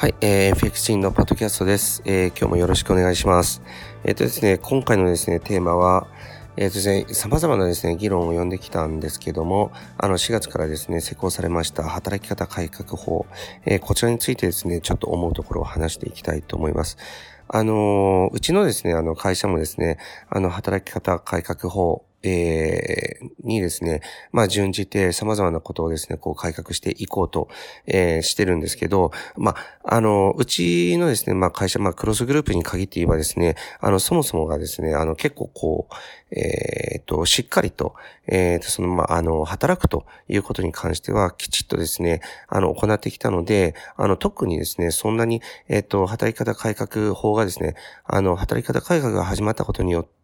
はい、えー、FX チンのポッドキャストです。えー、今日もよろしくお願いします。えっ、ー、とですね、今回のですね、テーマは、えっ、ー、とですね、様々なですね、議論を読んできたんですけども、あの、4月からですね、施行されました働き方改革法、えー、こちらについてですね、ちょっと思うところを話していきたいと思います。あのうちのですね、あの、会社もですね、あの、働き方改革法、えー、にですね、まあ、順じて様々なことをですね、こう改革していこうと、えー、してるんですけど、まあ、あの、うちのですね、まあ、会社、まあ、クロスグループに限って言えばですね、あの、そもそもがですね、あの、結構こう、えー、と、しっかりと、えー、と、その、まあ、あの、働くということに関しては、きちっとですね、あの、行ってきたので、あの、特にですね、そんなに、えっ、と、働き方改革法がですね、あの、働き方改革が始まったことによって、、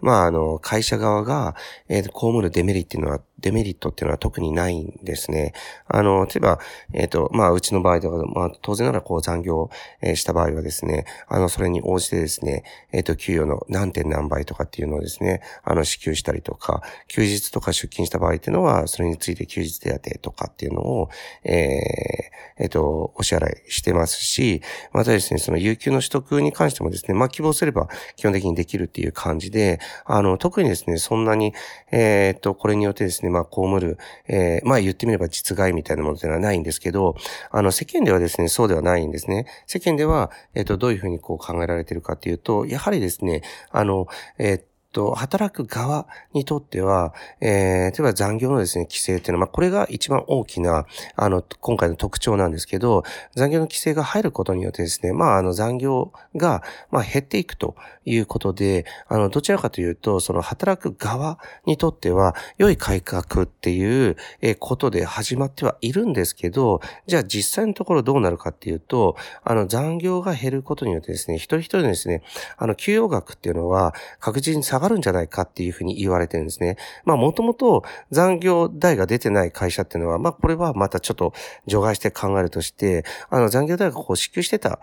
まあ、あの、会社側が、えー、被るデメリットっていうのは、デメリットっていうのは特にないんですね。あの、例えば、えっ、ー、と、まあ、うちの場合では、まあ、当然ならこう残業、えー、した場合はですね、あの、それに応じてですね、えっ、ー、と、給与の何点何倍とかっていうのをですね、あの、支給したりとか、休日とか出勤した場合っていうのは、それについて休日手当とかっていうのを、えー、えっ、と、お支払いしてますし、またですね、その有給の取得に関してもですね、まあ、希望すれば基本的にできるっていう感じで、あの、特にですね、そんなに、えっ、と、これによってですね、まあ、被る、えー、まあ、言ってみれば実害みたいなものではないんですけど、あの、世間ではですね、そうではないんですね。世間では、えっ、と、どういうふうにこう考えられてるかっていうと、やはりですね、あの、えっ、と、と働く側にとっては、えー、例えば残業のですね、規制っていうのは、まあ、これが一番大きな、あの、今回の特徴なんですけど、残業の規制が入ることによってですね、まあ、あの、残業が、まあ、減っていくということで、あの、どちらかというと、その働く側にとっては、良い改革っていう、えことで始まってはいるんですけど、じゃあ実際のところどうなるかっていうと、あの、残業が減ることによってですね、一人一人ですね、あの、給与額っていうのは確実に下ががるんじゃないかっていうふうに言われてるんですね。まあもともと残業代が出てない会社っていうのは、まあこれはまたちょっと除外して考えるとして、あの残業代がこう支給してた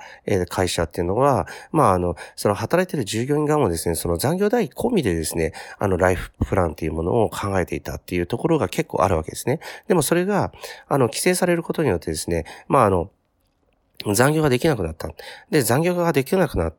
会社っていうのは、まああの、その働いてる従業員側もですね、その残業代込みでですね、あのライフプランっていうものを考えていたっていうところが結構あるわけですね。でもそれが、あの、規制されることによってですね、まああの、残業ができなくなった。で、残業ができなくなっ、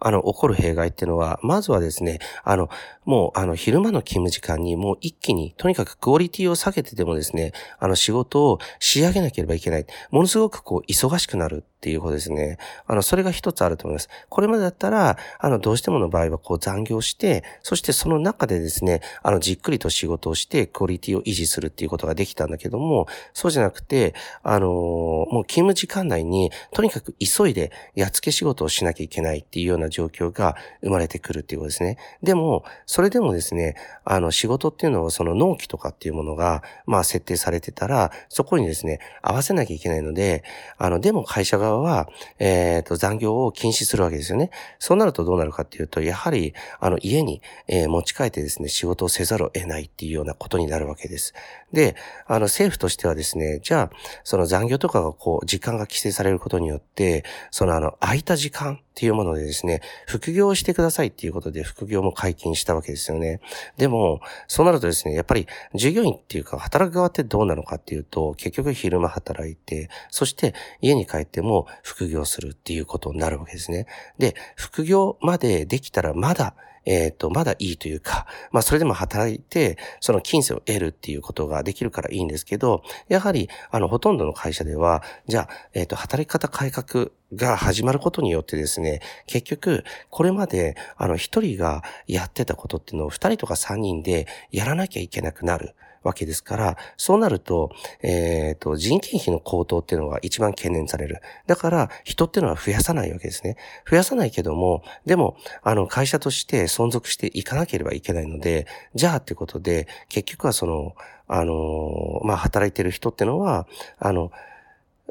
あの、起こる弊害っていうのは、まずはですね、あの、もう、あの、昼間の勤務時間にもう一気に、とにかくクオリティを下げてでもですね、あの、仕事を仕上げなければいけない。ものすごくこう、忙しくなるっていうことですね。あの、それが一つあると思います。これまでだったら、あの、どうしてもの場合はこう残業して、そしてその中でですね、あの、じっくりと仕事をして、クオリティを維持するっていうことができたんだけども、そうじゃなくて、あの、もう勤務時間内に、とにかく急いで、やっつけ仕事をしなきゃいけないっていうような状況が生まれてくるっていうことですね。でも、それでもですね、あの、仕事っていうのはその納期とかっていうものが、まあ設定されてたら、そこにですね、合わせなきゃいけないので、あの、でも会社が側は、えっ、ー、と、残業を禁止するわけですよね。そうなるとどうなるかっていうと、やはり、あの、家に、えー、持ち帰ってですね、仕事をせざるを得ないっていうようなことになるわけです。で、あの、政府としてはですね、じゃあ、その残業とかがこう、時間が規制されることによって、そのあの、空いた時間っていうものでですね、副業をしてくださいっていうことで副業も解禁したわけですよね。でも、そうなるとですね、やっぱり従業員っていうか働く側ってどうなのかっていうと、結局昼間働いて、そして家に帰っても副業するっていうことになるわけですね。で、副業までできたらまだえっ、ー、と、まだいいというか、まあ、それでも働いて、その金銭を得るっていうことができるからいいんですけど、やはり、あの、ほとんどの会社では、じゃあ、えっ、ー、と、働き方改革が始まることによってですね、結局、これまで、あの、一人がやってたことっていうのを二人とか三人でやらなきゃいけなくなる。わけですから、そうなると、えっ、ー、と、人件費の高騰っていうのが一番懸念される。だから、人っていうのは増やさないわけですね。増やさないけども、でも、あの、会社として存続していかなければいけないので、じゃあってことで、結局はその、あの、まあ、働いてる人ってのは、あの、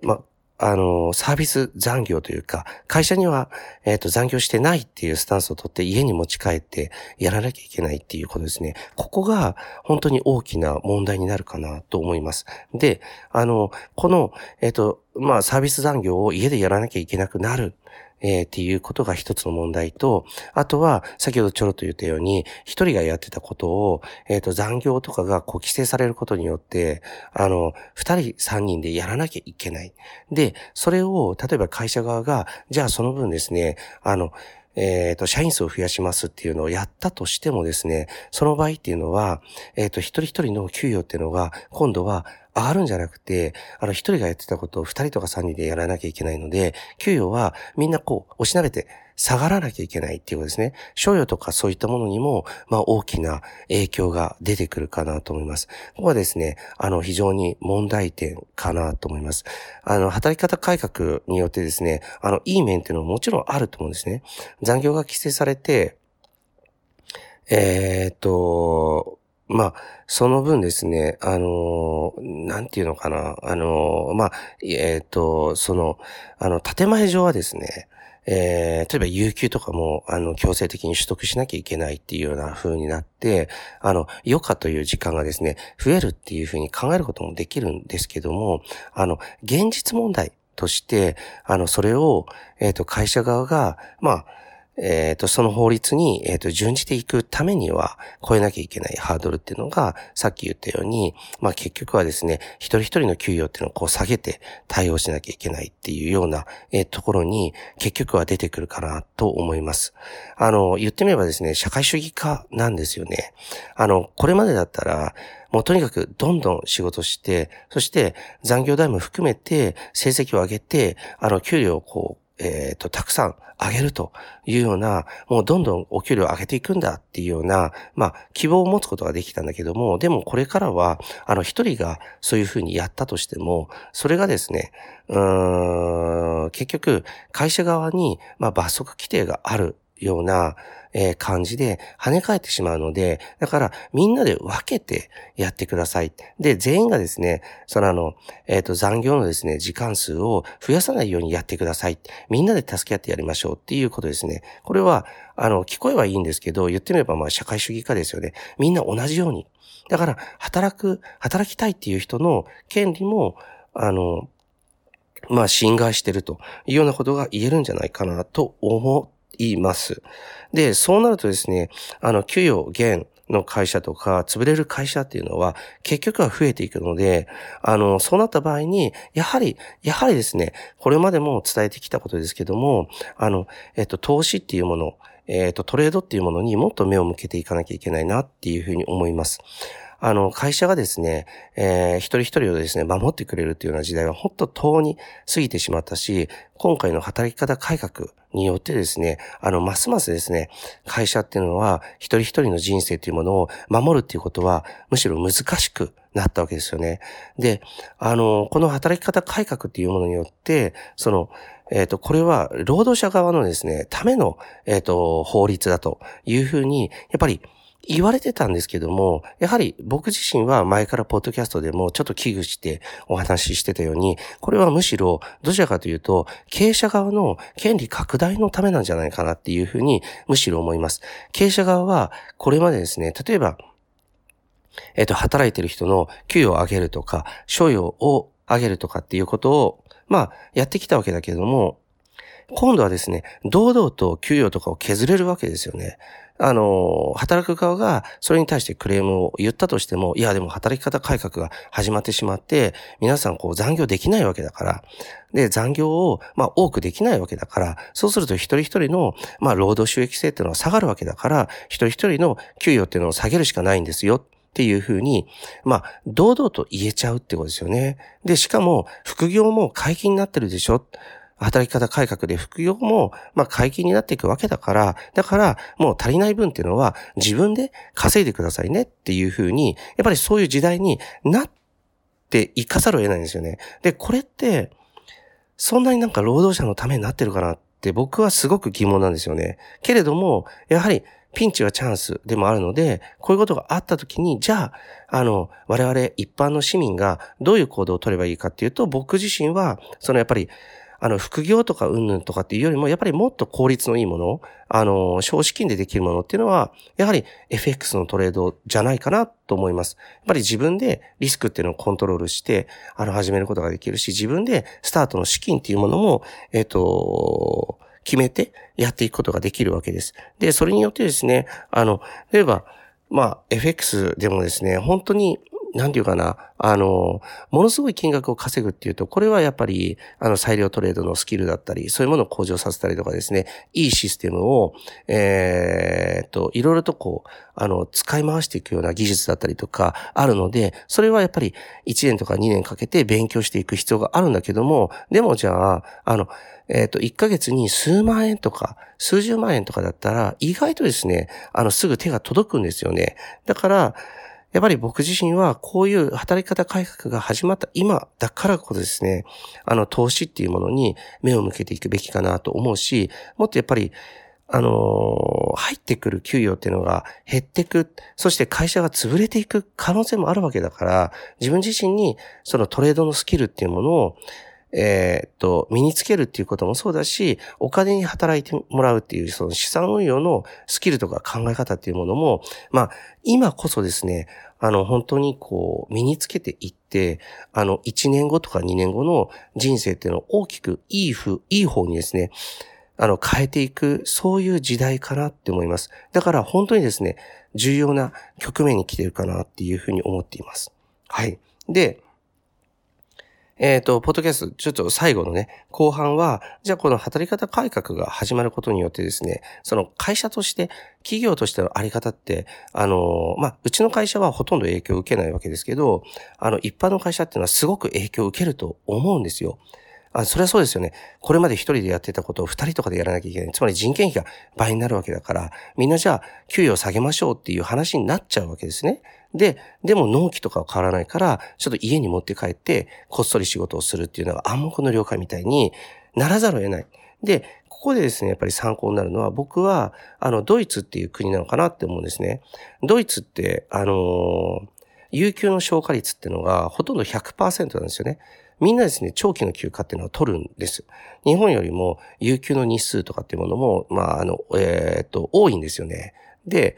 まあ、あの、サービス残業というか、会社には、えっ、ー、と、残業してないっていうスタンスをとって家に持ち帰ってやらなきゃいけないっていうことですね。ここが本当に大きな問題になるかなと思います。で、あの、この、えっ、ー、と、まあ、サービス残業を家でやらなきゃいけなくなる。えー、っていうことが一つの問題と、あとは、先ほどちょろっと言ったように、一人がやってたことを、えっ、ー、と、残業とかがこう規制されることによって、あの、二人、三人でやらなきゃいけない。で、それを、例えば会社側が、じゃあその分ですね、あの、えっ、ー、と、社員数を増やしますっていうのをやったとしてもですね、その場合っていうのは、えっ、ー、と、一人一人の給与っていうのが、今度は上がるんじゃなくて、あの、一人がやってたことを二人とか三人でやらなきゃいけないので、給与はみんなこう、押しなべて下がらなきゃいけないっていうことですね。賞与とかそういったものにも、まあ大きな影響が出てくるかなと思います。ここはですね、あの、非常に問題点かなと思います。あの、働き方改革によってですね、あの、いい面っていうのももちろんあると思うんですね。残業が規制されて、えー、っと、まあ、その分ですね、あの、なんていうのかな、あの、まあ、えっ、ー、と、その、あの、建前上はですね、えー、例えば有給とかも、あの、強制的に取得しなきゃいけないっていうような風になって、あの、余暇という時間がですね、増えるっていう風に考えることもできるんですけども、あの、現実問題として、あの、それを、えっ、と、会社側が、まあ、えっ、ー、と、その法律に、えっ、ー、と、準じていくためには、超えなきゃいけないハードルっていうのが、さっき言ったように、まあ結局はですね、一人一人の給与っていうのをこう下げて対応しなきゃいけないっていうような、えー、ところに、結局は出てくるかなと思います。あの、言ってみればですね、社会主義化なんですよね。あの、これまでだったら、もうとにかくどんどん仕事して、そして残業代も含めて成績を上げて、あの、給料をこう、えっ、ー、と、たくさん上げるというような、もうどんどんお給料を上げていくんだっていうような、まあ、希望を持つことができたんだけども、でもこれからは、あの、一人がそういうふうにやったとしても、それがですね、うーん、結局、会社側に、まあ、罰則規定があるような、えー、感じで跳ね返ってしまうので、だからみんなで分けてやってください。で、全員がですね、そのあの、えっ、ー、と、残業のですね、時間数を増やさないようにやってください。みんなで助け合ってやりましょうっていうことですね。これは、あの、聞こえはいいんですけど、言ってみればまあ社会主義化ですよね。みんな同じように。だから、働く、働きたいっていう人の権利も、あの、まあ、侵害してるというようなことが言えるんじゃないかなと思っいます。で、そうなるとですね、あの、給与減の会社とか、潰れる会社っていうのは、結局は増えていくので、あの、そうなった場合に、やはり、やはりですね、これまでも伝えてきたことですけども、あの、えっと、投資っていうもの、えっと、トレードっていうものにもっと目を向けていかなきゃいけないなっていうふうに思います。あの、会社がですね、えー、一人一人をですね、守ってくれるっていうような時代は本当遠に過ぎてしまったし、今回の働き方改革によってですね、あの、ますますですね、会社っていうのは、一人一人の人生というものを守るっていうことは、むしろ難しくなったわけですよね。で、あの、この働き方改革っていうものによって、その、えっ、ー、と、これは労働者側のですね、ための、えっ、ー、と、法律だというふうに、やっぱり言われてたんですけども、やはり僕自身は前からポッドキャストでもちょっと危惧してお話ししてたように、これはむしろどちらかというと、経営者側の権利拡大のためなんじゃないかなっていうふうにむしろ思います。経営者側はこれまでですね、例えば、えっ、と、働いてる人の給与を上げるとか、賞与を上げるとかっていうことを、まあ、やってきたわけだけども、今度はですね、堂々と給与とかを削れるわけですよね。あの、働く側がそれに対してクレームを言ったとしても、いや、でも働き方改革が始まってしまって、皆さんこう残業できないわけだから、で、残業を、まあ、多くできないわけだから、そうすると一人一人の、まあ、労働収益性っていうのは下がるわけだから、一人一人の給与っていうのを下げるしかないんですよ。っていうふうに、まあ、堂々と言えちゃうってことですよね。で、しかも、副業も解禁になってるでしょ。働き方改革で副業も、まあ、解禁になっていくわけだから、だから、もう足りない分っていうのは自分で稼いでくださいねっていうふうに、やっぱりそういう時代になっていかざるを得ないんですよね。で、これって、そんなになんか労働者のためになってるかなって僕はすごく疑問なんですよね。けれども、やはりピンチはチャンスでもあるので、こういうことがあった時に、じゃあ、あの、我々一般の市民がどういう行動を取ればいいかっていうと、僕自身は、そのやっぱり、あの、副業とかうんぬんとかっていうよりも、やっぱりもっと効率のいいもの、あの、少資金でできるものっていうのは、やはり FX のトレードじゃないかなと思います。やっぱり自分でリスクっていうのをコントロールして、あの、始めることができるし、自分でスタートの資金っていうものも、えっ、と、決めてやっていくことができるわけです。で、それによってですね、あの、例えば、まあ、FX でもですね、本当になんていうかな、あの、ものすごい金額を稼ぐっていうと、これはやっぱり、あの、裁量トレードのスキルだったり、そういうものを向上させたりとかですね、いいシステムを、えー、と、いろいろとこう、あの、使い回していくような技術だったりとかあるので、それはやっぱり1年とか2年かけて勉強していく必要があるんだけども、でもじゃあ、あの、えっ、と、1ヶ月に数万円とか、数十万円とかだったら、意外とですね、あの、すぐ手が届くんですよね。だから、やっぱり僕自身はこういう働き方改革が始まった今だからこそですね、あの投資っていうものに目を向けていくべきかなと思うし、もっとやっぱりあのー、入ってくる給与っていうのが減ってく、そして会社が潰れていく可能性もあるわけだから、自分自身にそのトレードのスキルっていうものをえー、っと、身につけるっていうこともそうだし、お金に働いてもらうっていう、その資産運用のスキルとか考え方っていうものも、まあ、今こそですね、あの、本当にこう、身につけていって、あの、1年後とか2年後の人生っていうのを大きくいいふ、いい方にですね、あの、変えていく、そういう時代かなって思います。だから本当にですね、重要な局面に来てるかなっていうふうに思っています。はい。で、えっ、ー、と、ポッドキャスト、ちょっと最後のね、後半は、じゃあこの働き方改革が始まることによってですね、その会社として、企業としてのあり方って、あの、まあ、うちの会社はほとんど影響を受けないわけですけど、あの、一般の会社っていうのはすごく影響を受けると思うんですよ。あ、それはそうですよね。これまで一人でやってたことを二人とかでやらなきゃいけない。つまり人件費が倍になるわけだから、みんなじゃあ給与を下げましょうっていう話になっちゃうわけですね。で、でも納期とかは変わらないから、ちょっと家に持って帰って、こっそり仕事をするっていうのが暗黙の了解みたいにならざるを得ない。で、ここでですね、やっぱり参考になるのは、僕は、あの、ドイツっていう国なのかなって思うんですね。ドイツって、あのー、有給の消化率っていうのがほとんど100%なんですよね。みんなですね、長期の休暇っていうのを取るんです。日本よりも有給の日数とかっていうものも、まあ、あの、えー、っと、多いんですよね。で、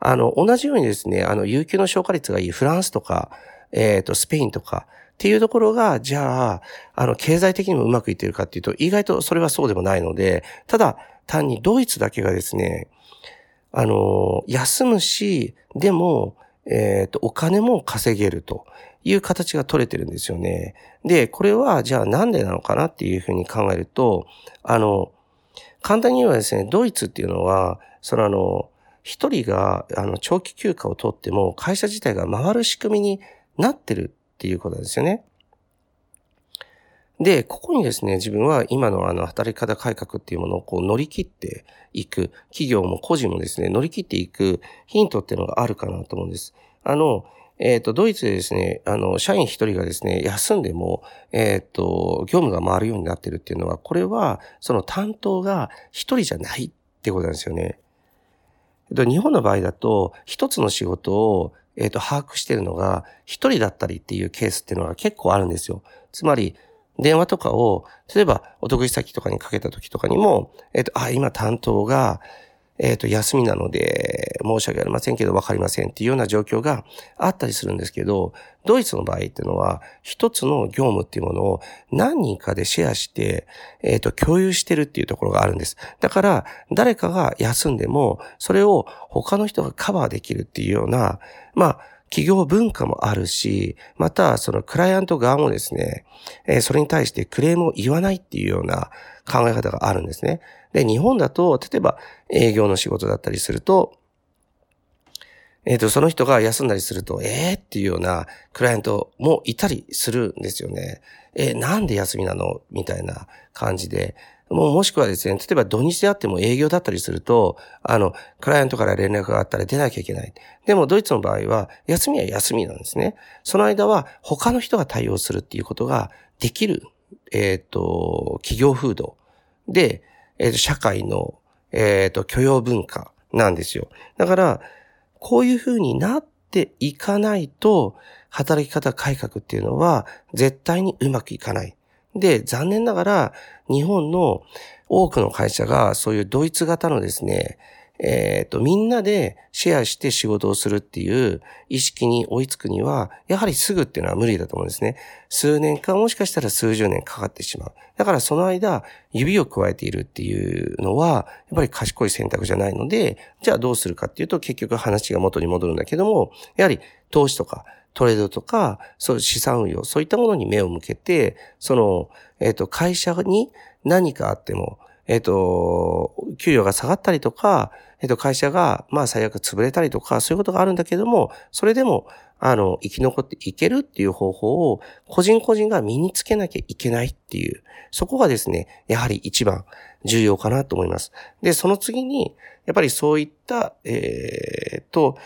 あの、同じようにですね、あの、有給の消化率がいいフランスとか、えっ、ー、と、スペインとか、っていうところが、じゃあ、あの、経済的にもうまくいってるかっていうと、意外とそれはそうでもないので、ただ、単にドイツだけがですね、あの、休むし、でも、えっ、ー、と、お金も稼げるという形が取れてるんですよね。で、これは、じゃあなんでなのかなっていうふうに考えると、あの、簡単に言えばですね、ドイツっていうのは、そのあの、一人が、あの、長期休暇を取っても、会社自体が回る仕組みになってるっていうことなんですよね。で、ここにですね、自分は今のあの、働き方改革っていうものをこう乗り切っていく、企業も個人もですね、乗り切っていくヒントっていうのがあるかなと思うんです。あの、えっ、ー、と、ドイツでですね、あの、社員一人がですね、休んでも、えっ、ー、と、業務が回るようになってるっていうのは、これは、その担当が一人じゃないってことなんですよね。っと日本の場合だと、一つの仕事を、えっ、と、把握してるのが、一人だったりっていうケースっていうのが結構あるんですよ。つまり、電話とかを、例えば、お得意先とかにかけた時とかにも、えっ、と、あ、今担当が、えっ、ー、と、休みなので、申し訳ありませんけど、わかりませんっていうような状況があったりするんですけど、ドイツの場合っていうのは、一つの業務っていうものを何人かでシェアして、えっ、ー、と、共有してるっていうところがあるんです。だから、誰かが休んでも、それを他の人がカバーできるっていうような、まあ、企業文化もあるし、また、そのクライアント側もですね、えー、それに対してクレームを言わないっていうような考え方があるんですね。で、日本だと、例えば営業の仕事だったりすると、えっ、ー、と、その人が休んだりすると、ええー、っていうようなクライアントもいたりするんですよね。えー、なんで休みなの？みたいな感じで。もうもしくはですね、例えば土日であっても営業だったりすると、あの、クライアントから連絡があったら出なきゃいけない。でもドイツの場合は、休みは休みなんですね。その間は他の人が対応するっていうことができる、えっ、ー、と、企業風土で、えっ、ー、と、社会の、えっ、ー、と、許容文化なんですよ。だから、こういう風になっていかないと、働き方改革っていうのは絶対にうまくいかない。で、残念ながら、日本の多くの会社がそういうドイツ型のですね、えっ、と、みんなでシェアして仕事をするっていう意識に追いつくには、やはりすぐっていうのは無理だと思うんですね。数年かもしかしたら数十年かかってしまう。だからその間、指を加えているっていうのは、やっぱり賢い選択じゃないので、じゃあどうするかっていうと結局話が元に戻るんだけども、やはり投資とかトレードとか、そういう資産運用、そういったものに目を向けて、その、えっ、ー、と、会社に何かあっても、えっ、ー、と、給与が下がったりとか、えっ、と、会社が、まあ、最悪潰れたりとか、そういうことがあるんだけども、それでも、あの、生き残っていけるっていう方法を、個人個人が身につけなきゃいけないっていう、そこがですね、やはり一番重要かなと思います。で、その次に、やっぱりそういった、えー、と、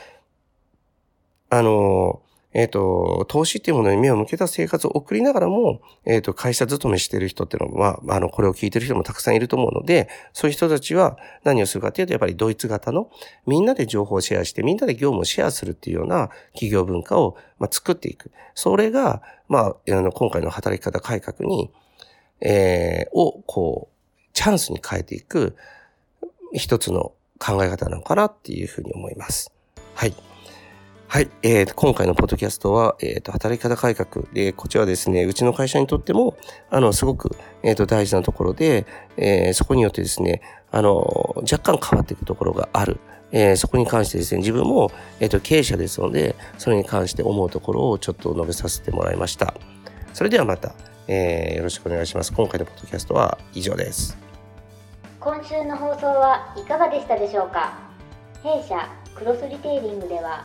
あの、えっ、ー、と、投資っていうものに目を向けた生活を送りながらも、えっ、ー、と、会社勤めしてる人っていうのは、あの、これを聞いてる人もたくさんいると思うので、そういう人たちは何をするかっていうと、やっぱりドイツ型の、みんなで情報をシェアして、みんなで業務をシェアするっていうような企業文化を、まあ、作っていく。それが、まあ、あの、今回の働き方改革に、えー、を、こう、チャンスに変えていく、一つの考え方なのかなっていうふうに思います。はい。はい。えー、今回のポッドキャストは、えっ、ー、と、働き方改革で、こちらはですね、うちの会社にとっても、あの、すごく、えっ、ー、と、大事なところで、えー、そこによってですね、あの、若干変わっていくところがある。えー、そこに関してですね、自分も、えっ、ー、と、経営者ですので、それに関して思うところをちょっと述べさせてもらいました。それではまた、えー、よろしくお願いします。今回のポッドキャストは以上です。今週の放送はいかがでしたでしょうか？弊社クロスリテイリングでは